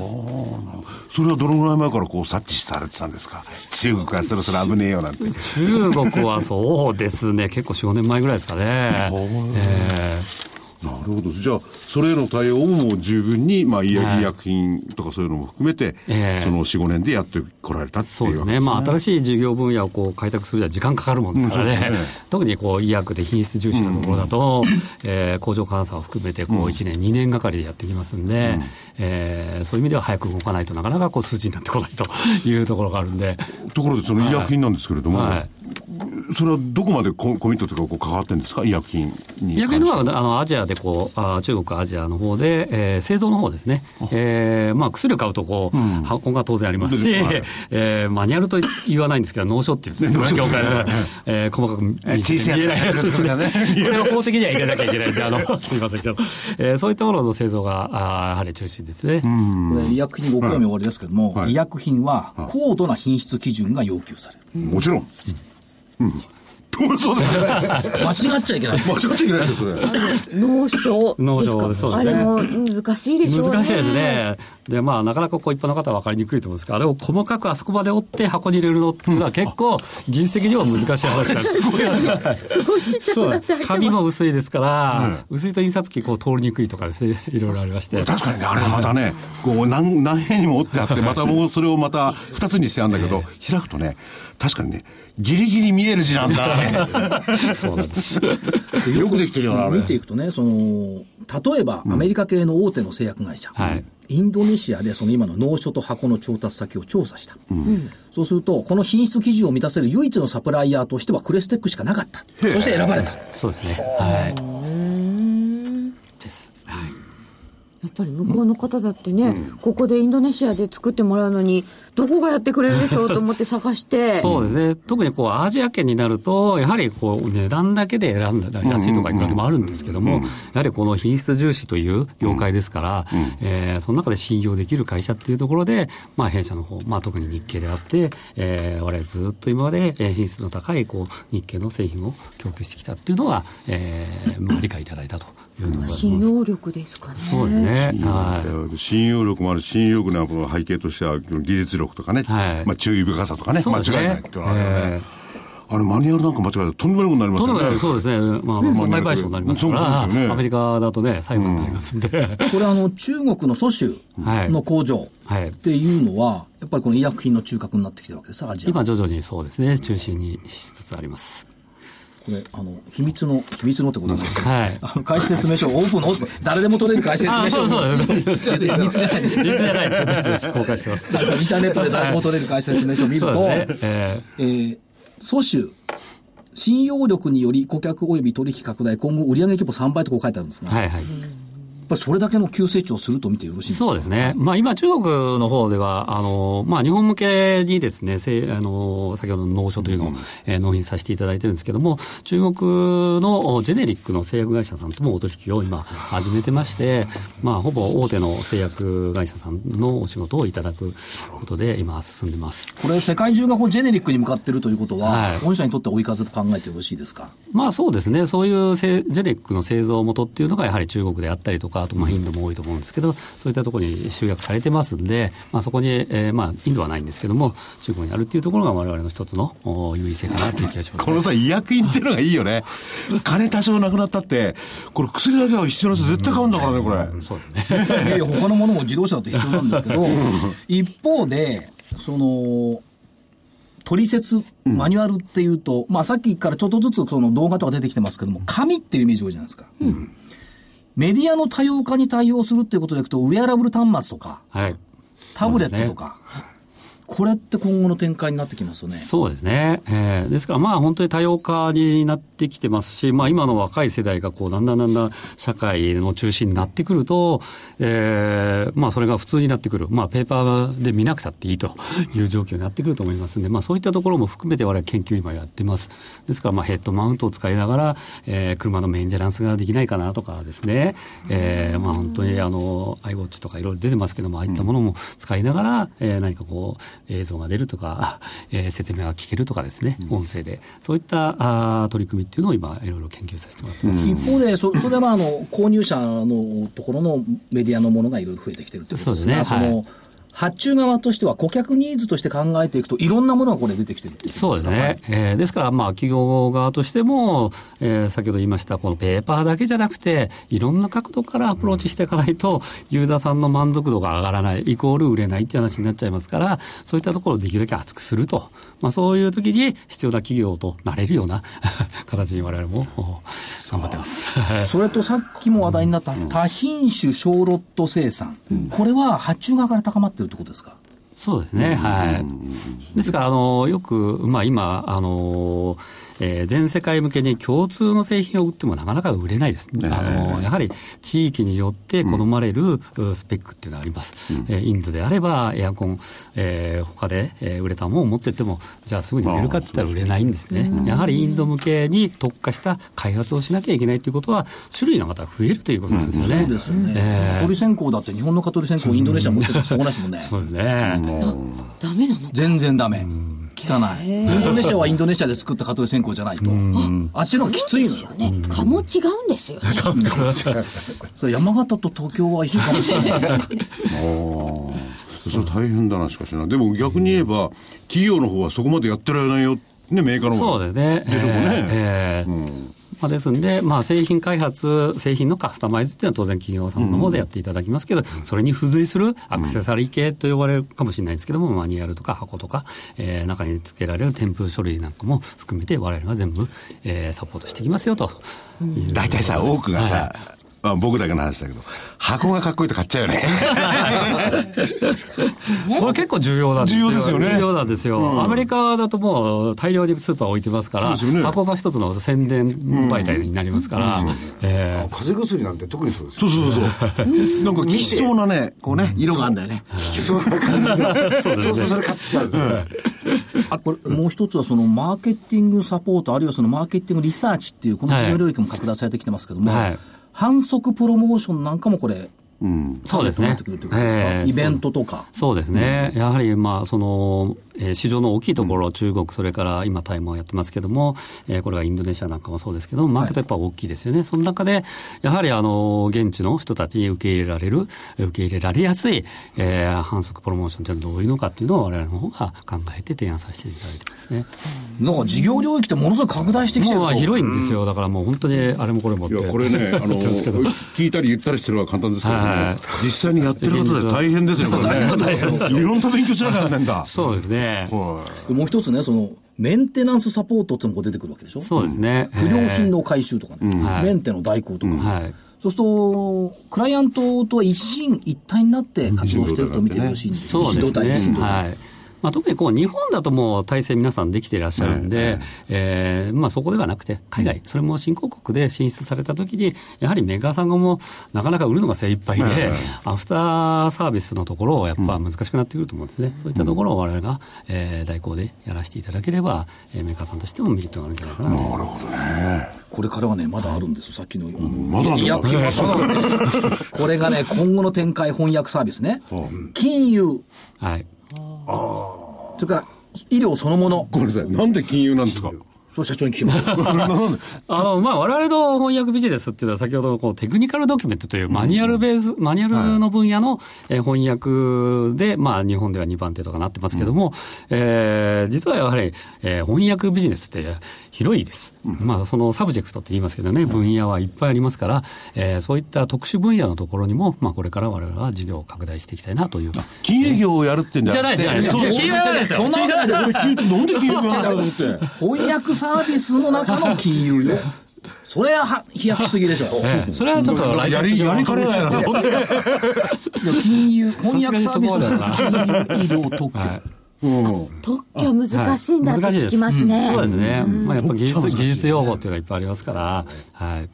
それはどのぐらい前からこう察知されてたんですか？中国はそろそろ危ねえよなんて。中国はそうですね、結構4、5年前ぐらいですかね。えなるほど。じゃあ、それへの対応も十分に、まあ、医薬品とかそういうのも含めて、ええ。その4、5年でやってこられたっていうわけですね。まあ、新しい事業分野をこう開拓するには時間かかるもんですからね、うんね。特にこう医薬で品質重視なところだと、えー工場監査を含めてこう1年、2年がかりでやってきますんで、えーそういう意味では早く動かないとなかなかこう数値になってこないというところがあるんで、ところで、その医薬品なんですけれども、はいそれはどこまでココミットというかこう関わってるんですか？医薬品に医薬品のはあのアジアでこうあ中国、アジアの方で、えー製造の方ですね、えーまあ、薬を買うとこう、箱が当然ありますし、はい。えーマニュアルと言わないんですけど、脳書っていうんですけどね、業界で、えー。細かく見え小さい見えない。やつですね。これを宝石には入れなきゃいけないんで、あの、すみませんけど、えーそういったものの製造が、あーやはり中心ですね。これ医薬品ご興味おありですけども、はい。医薬品は高度な品質基準が要求される。もちろん。うん。そうですよね。間違っちゃいけない。間違っちゃいけないですよ、それ。脳症脳症そうですねあれも難しいでしょうね。難しいですね。で、まあ、なかなかこう一般の方は分かりにくいと思うんですけど、あれを細かくあそこまで折って箱に入れるのっていうのは結構、技術的には難しい話なんです。すごいすごいちっちゃくなって紙ます。も薄いですから、薄いと印刷機こう通りにくいとかですね、いろいろありまして。確かにね、あれはまたね、こう何、何辺にも折ってあって、またもうそれをまた二つにしてあるんだけど、開くとね、確かにね、ギリギリ見える字なんだ、ね。そうなんです。よくできてるよな、見ていくとね、その、例えばアメリカ系の大手の製薬会社、はいインドネシアでその今の納書と箱の調達先を調査した。そうすると、この品質基準を満たせる唯一のサプライヤーとしてはクレステックしかなかった。そして選ばれた。そうですね。はい。です。やっぱり向こうの方だってね、ここでインドネシアで作ってもらうのに、どこがやってくれるでしょうと思って探して、そうですね。特にこう、アジア圏になると、やはりこう、値段だけで選んだら安いとかいくらでもあるんですけども、やはりこの品質重視という業界ですから、えーその中で信用できる会社っていうところで、まあ、弊社の方、まあ、特に日系であって、えー我々ずっと今までえー品質の高い、こう、日系の製品を供給してきたっていうのは、えーまあ、理解いただいたという信。用力ですかね。そうですね。はい。信用力もあるし信用力の背景としては技術力とかね、はいまあ注意深さとかね、ね違いないっていうのはあるよね。えあれマニュアルなんか間違えたらとんでもないことになりますよね。そうですね。まあ、損害賠償になりますから、そうですよねアメリカだとね、裁判になりますんで。これあの、中国の蘇州の工場はいっていうのは、やっぱりこの医薬品の中核になってきてるわけですアジア。今徐々にそうですね、中心にしつつあります。これ、あの、秘密の、秘密のってことなんですけど、はいあの、会社説明書、オープンの、誰でも取れる会社あ説明書。そうそうです。秘密じゃない。実じゃないです。公開してます。インターネットで誰でも取れる会社説明書を見ると、ね。ええー、蘇州、信用力により顧客及び取引拡大、今後売上規模3倍とこう書いてあるんですが、ーはいはい。やっぱりそれだけの急成長すると見てよろしいですか？そうですね。まあ今中国の方では、あの、まあ日本向けにですね、せあの、先ほどの納書というのを、えー納品させていただいてるんですけども、中国のジェネリックの製薬会社さんともお取引を今始めてまして、まあほぼ大手の製薬会社さんのお仕事をいただくことで今進んでます。これ、世界中がこうジェネリックに向かってるということは、はい。御社にとって追い風と考えてよろしいですか？まあそうですね、そういうせジェネリックの製造元っていうのがやはり中国であったりとか、あとまあインドも多いと思うんですけど、そういったところに集約されてますんで、まあそこに、えーまあインドはないんですけども、中国にあるっていうところが我々の一つのお優位性かなという気がします、このさ、医薬品っていうのがいいよね。金多少なくなったって、これ薬だけは必要な人絶対買うんだからね、これ。そうですね。いや他のものも自動車だって必要なんですけど、一方で、その、取説、マニュアルっていうと、まあさっきからちょっとずつその動画とか出てきてますけども、紙っていうイメージ多いじゃないですか。メディアの多様化に対応するっていうことでいくと、ウェアラブル端末とか、はい。タブレットとか、これって今後の展開になってきますよね。そうですね。えーですからまあ本当に多様化になってきてますし、まあ今の若い世代がこうだんだんだんだん社会の中心になってくると、えーまあそれが普通になってくる。まあペーパーで見なくたっていいと いう状況になってくると思いますんで、まあそういったところも含めて我々研究今やってます。ですからまあヘッドマウントを使いながら、えー車のメンテナンスができないかなとかですね、えーまあ本当にあの、iWatch とかいろいろ出てますけども、ああいったものも使いながら、えー何かこう、映像が出るとか、えー説明が聞けるとかですね、音声で、そういったあー取り組みっていうのを今、いろいろ研究させてもらってます。一方で、そそれはまああの購入者のところのメディアのものがいろいろ増えてきてるってことですね。そうですね。の発注側としては顧客ニーズとして考えていくと、いろんなものがこれ出てきてるてそうですね。えーですから、まあ、企業側としても、えー先ほど言いました、このペーパーだけじゃなくて、いろんな角度からアプローチしていかないと、ユーザーさんの満足度が上がらない、イコール売れないっていう話になっちゃいますから、そういったところをできるだけ厚くすると。まあ、そういう時に必要な企業となれるような 形に我々もお頑張ってます。それとさっきも話題になった多品種小ロット生産、これは発注側から高まってるってことですか？そうですね、はい。ですから、あの、よく、まあ今、あの、えー全世界向けに共通の製品を売ってもなかなか売れないです。あの、やはり地域によって好まれる、うスペックっていうのがあります。えーインドであればエアコン、えー他で、えー売れたものを持ってっても、じゃあすぐに売れるかって言ったら売れないんですね。やはりインド向けに特化した開発をしなきゃいけないということは、種類がまた増えるということなんですよね。そうですよね。えー蚊取り線香だって日本の蚊取り線香インドネシア持っててしょうがないですもんね。そうですね。ダメなの全然ダメ。効かない。インドネシアはインドネシアで作った蚊取り線香じゃないと。あっちの方がきついのよ。ね、蚊も違うんですよ。それ山形と東京は一緒かもしれない。それは大変だな、しかしな。でも逆に言えば、企業の方はそこまでやってられないよ。ね、メーカーの方そうですね。でしょうねえーえーまあ、ですんで、まあ、製品開発、製品のカスタマイズっていうのは当然企業さんの方でやっていただきますけど、それに付随するアクセサリー系と呼ばれるかもしれないですけども、マニュアルとか箱とか、えー中に付けられる添付書類なんかも含めて我々が全部、えーサポートしていきますよと。大体さ、多くがさ、まあ、僕だけの話だけど、箱がかっこいいと買っちゃうよね。これ結構重要なんですよ。重要ですよね。重要なんですよ。アメリカだともう大量にスーパー置いてますから、ね。箱が一つの宣伝媒体になりますから、えー。風邪薬なんて特にそうですよそうそうそう。なんか、効きそうなね、こうね、色があるんだよね。きそう。な感じが。そうするとそれカットしちゃう、あこれもう一つはそのマーケティングサポート、あるいはそのマーケティングリサーチっていう、この事業領域も拡大されてきてますけども、はい反則プロモーションなんかもこれ、そうですねターゲットになってくるというですか、ええイベントとか。そうですね。やはり、まあ、その、えー市場の大きいところ、中国、それから今、台湾やってますけども、えーこれがインドネシアなんかもそうですけど、マーケットやっぱ大きいですよね。その中で、やはりあの、現地の人たちに受け入れられる、受け入れられやすい、えー反則プロモーションというのはどういうのかっていうのを我々の方が考えて提案させていただいてますね。なんか事業領域ってものすごい拡大してきてるともう広いんですよ。だからもう本当にあれもこれもって。いや、これね、あの、聞いたり言ったりしてるのは簡単ですけど、はい実際にやってる方で大変ですよ、これね。いろんな勉強しなきゃなんないんだ。そうですね。はもう一つね、その、メンテナンスサポートっていうのが出てくるわけでしょ？そうですね。不良品の回収とかね、はい。メンテの代行とか、はい。そうすると、クライアントと一心一体になって活動してると見てよろしいんですそうですね。はい。まあ、特にこう日本だともう体制皆さんできていらっしゃるんで、えーまあ、そこではなくて、海外、それも新興国で進出されたときに、やはりメーカーさんがもうなかなか売るのが精一杯で、アフターサービスのところをやっぱ難しくなってくると思うんですね。そういったところを我々が、えー代行でやらせていただければ、えーメーカーさんとしてもメリットがあるんじゃないかなと。なるほどね。これからはね、まだあるんですよ、さっきの。まだある医薬品はまだあるんですこれがね、今後の展開翻訳サービスね。金融、はい。それから医療そのもの。ごめんなさい。なんで金融なんですか？そう社長に聞きます。あの、まあ、我々の翻訳ビジネスっていうのは先ほどのこう technical document というマニュアルベース、マニュアルの分野の、えー翻訳で、まあ、日本では2番手とかなってますけども、えー実はやはり、えー翻訳ビジネスって広いです。まあ、その subject って言いますけどね、分野はいっぱいありますから、えーそういった特殊分野のところにも、まあ、これから我々は事業を拡大していきたいなという。金営業をやるってんじゃじゃないです。じゃないです。金融はないですよ。そんなわけないじゃん。なんで金融業なんだろうって。翻訳サービスの中の金融よ。それはは飛躍しすぎでしょ。ええそれはちょっと来やり、やりかねないな。金融、翻訳サービスの金融医療特許。はいうん。特許難しいんだって聞きますね。そうですね。まあやっぱ技術、技術用語っていうのがいっぱいありますから、はい。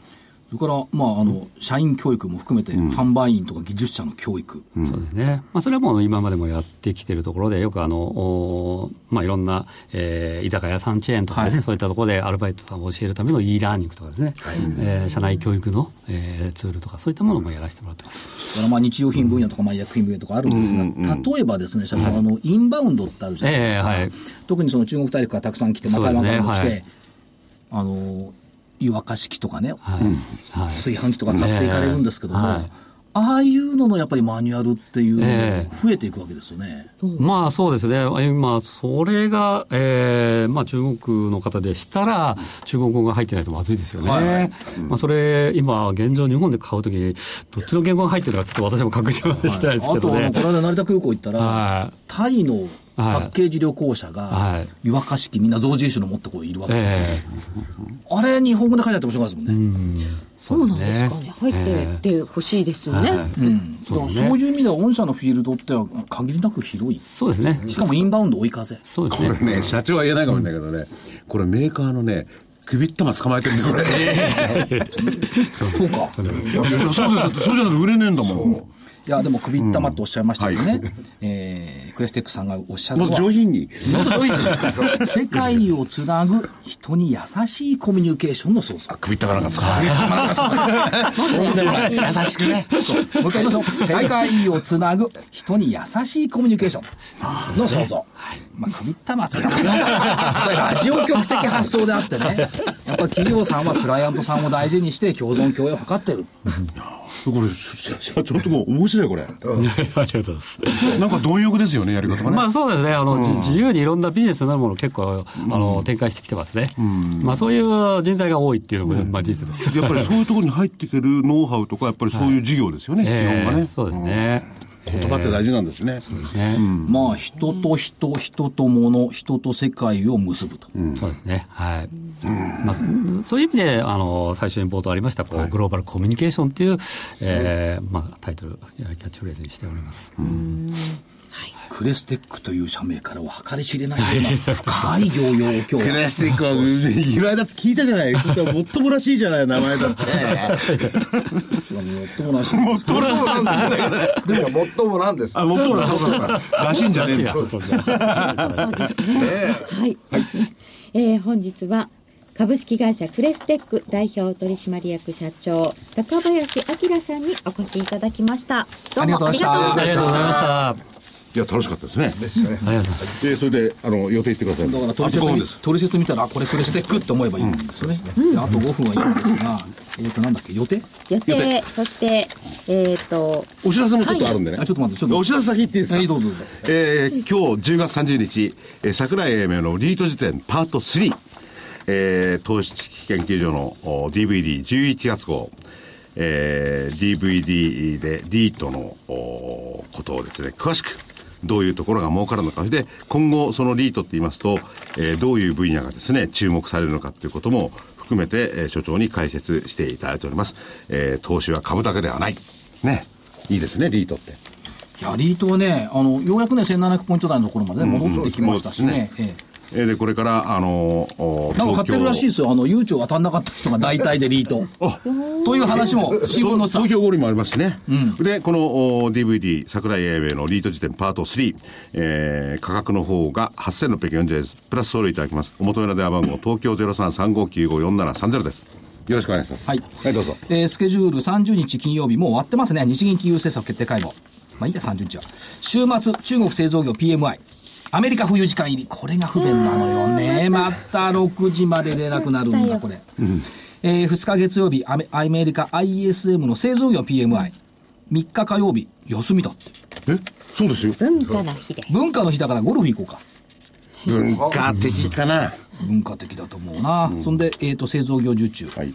それから、まあ、あの、社員教育も含めて、販売員とか技術者の教育。そうですね。まあそれはもう今までもやってきてるところで、よくあの、おまあいろんな、えー居酒屋さんチェーンとかですね、そういったところでアルバイトさんを教えるための e ラーニングとかですね、えー社内教育の、えーツールとか、そういったものもやらせてもらってます。だからまあ日用品分野とかまあ医薬品分野とかあるんですが、例えばですね、社長、あの、インバウンドってあるじゃないですか。ええはい。特にその中国大陸からたくさん来て、まあ台そうですね湾からも来て、はい。あの、湯沸かし器とかね、はい。はい。炊飯器とか買っていかれるんですけども、ええはいああいうののやっぱりマニュアルっていうのえが増えていくわけですよね。まあそうですね。今、それが、えーまあ中国の方でしたら、中国語が入ってないとまずいですよね。はいまあそれ、今、現状日本で買うときに、どっちの言語が入ってるかちょっと私も確認はしてないですけどあとあの、ね。この間成田空港行ったら、はい。タイのパッケージ旅行者がはい、湯沸かし器みんな増印の持ってこういるわけですよ。えあれ、日本語で書いてあって面白いですもんね。そうなんですかね。入ってってほしいですよね。そういう意味では、御社のフィールドっては限りなく広い。そうですね。しかもインバウンド追い風。そうですね。これね、社長は言えないかもしれないけどね、これメーカーのね、首ったま捕まえてるんですよ、これ。そうか。いや、そうですよ。そうじゃなくて売れねえんだもん。いや、でも首ったまっておっしゃいましたけどね、うん えークレステックさんがおっしゃるもうのは、上品に。もっと上品に世界をつなぐ人に優しいコミュニケーションの創造。首ったかなんか使わない。優しくね。そうもう一回言いますよ。世界をつなぐ人に優しいコミュニケーションの創造。まあ、首ったまつが、それラジオ局的発想であってね。やっぱり企業さんはクライアントさんを大事にして共存共栄を図ってる。これ、社社長のとこ面白いこれ。ありがとうございます。なんか貪欲ですよね、やり方がね。まあそうですね。あの、じ自由にいろんなビジネスになるものを結構、あの、展開してきてますね。まあそういう人材が多いっていうのも、まあ事実です。やっぱりそういうところに入っていけるノウハウとか、やっぱりそういう事業ですよね、基本がね。そうですね。言葉って大事なんですね。ねまあ、人と人、人と物、人と世界を結ぶと。そうですね。はい。まあ、そういう意味で、あの、最初に冒頭ありました、こう、グローバルコミュニケーションっていう、えーまあ、タイトル、キャッチフレーズにしております。クレステックという社名からは計り知れないような深い業用を今日 クレスティックは由来だって聞いたじゃない。そもっともらしいじゃない、名前だって。もっともらしいもっともらしいなんですね。でも、最もなんです。あ、もっともらしい。そうか。らしいんじゃねえんだ。そうですね。はい。えー本日は株式会社クレステック代表取締役社長高林明さんにお越しいた。だきました。どうもありがとうございました。ありがとうございや、楽しかったですね。ですね。ありがとうございます。えーそれで、あの、予定言ってください。だからあと5分取説見です。取説見たら、あこれクレステックって思えばいいんですよね。であと5分はいいんですが、えっと、なんだっけ、予定？予定、そして、えっ、と、お知らせもちょっとあるんでね。あちょっと待ってちょっとお知らせ先言っていいですか？はいどうぞどうぞえー今日10月30日、えー桜井英明のリート辞典パート3、えー投資知識研究所のお DVD11 月号、えー DVD でリートのおことをですね、詳しく、どういうところが儲かるのか。で、今後そのリートって言いますと、えーどういう分野がですね、注目されるのかということも含めて、えー所長に解説していただいております。えー投資は株だけではない。ね。いいですね、リートって。いや、リートはね、あの、ようやくね、1700ポイント台のところまでね、戻ってきましたしね。えええーで、これから、あのーおなんか買ってるらしいですよ。あの、悠長当たんなかった人が大体でリート。という話も、新聞のさ東。京五輪もありますしね。で、このお DVD、桜井英明のリート辞典パート3、えー価格の方が8640円です。プラス送料いただきます。お求めの電話番号、東京0335954730です。よろしくお願いします。はいはい、どうぞ。えースケジュール30日金曜日、もう終わってますね。日銀金融政策決定会合。まあいいや、30日は。週末、中国製造業 PMI。アメリカ冬時間入り。これが不便なのよね。また6時まで出なくなるんだ、これ。えー2日月曜日アメ、アメリカ ISM の製造業 PMI。3日火曜日、休みだって。え？そうですよ。文化な日で。文化の日だからゴルフ行こうか。文化的かな？文化的だと思うな。そんで、えっ、と、製造業受注。はい。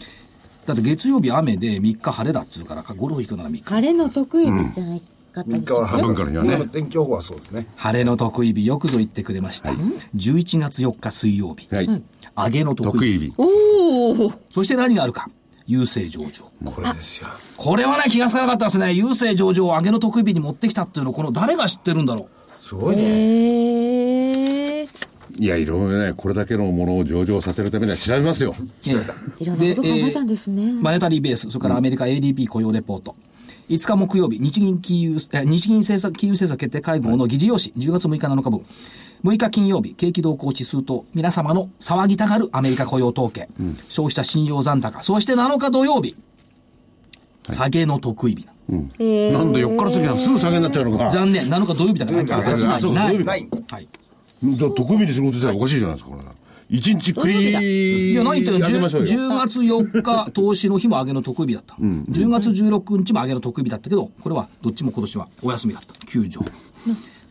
だって月曜日雨で3日晴れだっつうから、ゴルフ行くなら3日。晴れの得意日じゃないかった3ですよね。文化の日はねね。天気予報はそうですね。晴れの得意日、よくぞ言ってくれました。11月4日水曜日。はい。上げの得意日。得意日。そして何があるか。郵政上場。これですよ。これはね、気がつかなかったですね。郵政上場を上げの得意日に持ってきたっていうの、この誰が知ってるんだろすごいね。へえ。いや、いろいろね、これだけのものを上場させるためには調べますよ。う。いろんなこと考えたんですね。マネタリーベース、それからアメリカ ADP 雇用レポート。5日木曜日、日銀金融、え日銀政策、金融政策決定会合の議事要旨、10月6日7日分。6日金曜日、景気動向指数と皆様の騒ぎたがるアメリカ雇用統計、消費者信用残高、そして7日土曜日、下げの得意日。なんで4日の次はすぐ下げになっちゃうのか。残念、7日土曜日だから、ない。ない。はい。だ得意日にすること自体おかしいじゃないですか、これ。一日繰り、いや、何言ってんの？やりましょう 10, よ。10月4日、投資の日も上げの得意日だった。10月16日も上げの得意日だったけど、これはどっちも今年はお休みだった。休場。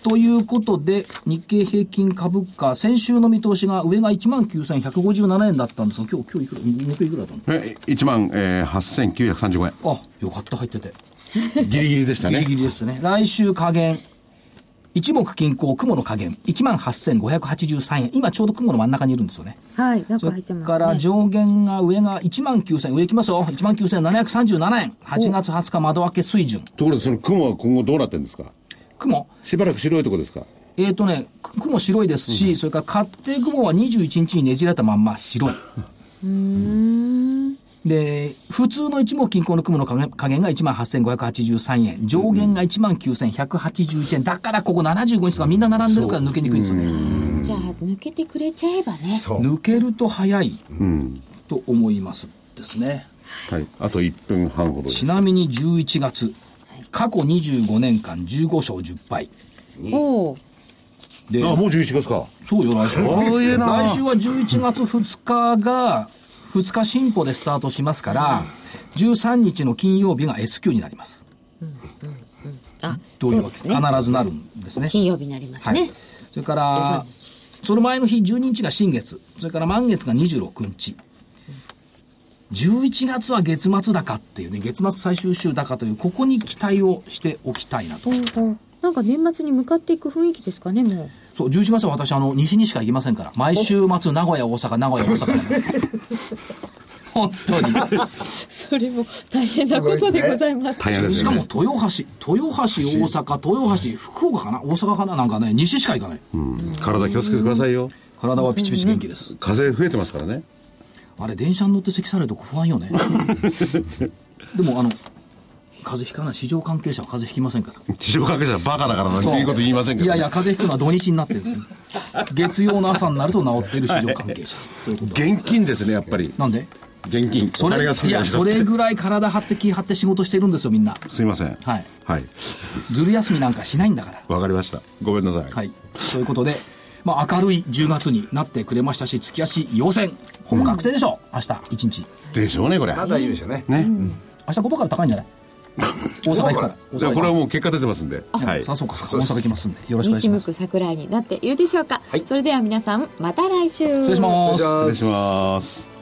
ということで、日経平均株価、先週の見通しが上が19,157円だったんですが、今日、今日いくら、木曜いくらだったの？え1万、えー、8935円。あ、よかった、入ってて。ギリギリでしたギリね。ギリですね。来週下限。一目均衡、雲の下限。18,583円。今ちょうど雲の真ん中にいるんですよね。はい、なんそれか入ってます、ね。から上限が上が1万9000上行きますよ。1万9737円。8月20日窓開け水準。ところでその雲は今後どうなってるんですか？雲。しばらく白いとこですか？えっ、とね、く雲白いですし、それから勝手雲は21日にねじられたまんま白い。で、普通の一目均衡の雲の加減加減が1万8583円。上限が1万9181円。だからここ75日とかみんな並んでるから抜けにくいんですよね。じゃあ、抜けてくれちゃえばね。そう。抜けると早いうん。と思いますですね。はい。あと1分半ほどです。ちなみに11月、過去25年間15勝10敗。おお。で、あ、もう11月か。そうよ、来週は。来週は11月2日が、2日進歩でスタートしますから、13日の金曜日が S q になります。あ、どういうわけ？そうですね。必ずなるんですね。金曜日になりますはいね。。それから、その前の日12日が新月、それから満月が26日。11月は月末高っていうね、月末最終週高という、ここに期待をしておきたいなと。なんか年末に向かっていく雰囲気ですかね、もう。そう、11月は私、あの、西にしか行きませんから。毎週末、名古屋、大阪、名古屋、大阪。本当に。それも大変なことでございます。大変ですしかも。豊橋、豊橋、大阪、豊橋、福岡かな大阪かななんかね、西しか行かない。うん体気をつけてくださいよ。体はピチピチ元気です。風増えてますからね。あれ、電車に乗って咳されると不安よね。でも、あの、風邪ひかない、市場関係者は風邪ひきませんから。地上関係者はバカだからなんてそういいこと言いませんけど。いやいや、風邪ひくのは土日になってるんですね。月曜の朝になると治っている市場関係者。ということ現金ですね、やっぱり。なんで？現金それ、いや、それぐぐらい体張って気張って仕事してるんですよ、みんな。すいませんはい。はいずる休みなんかしないんだから。わかりましたごめんなさい、はい。ということで、まあ、明るい10月になってくれましたし、月足要請、ほぼ確定でしょう、明日1日。でしょうねこれまだいいでしょうね。ね、明日ここから高いんじゃない？大阪行くから。大じゃあこれはももう結果出てますんで。はい。さあ、そうか、そうか。大阪行きますんで、よろしくお願いします。西向く桜井になっているでしょうか、それでは皆さんまた来週。失礼します。失礼します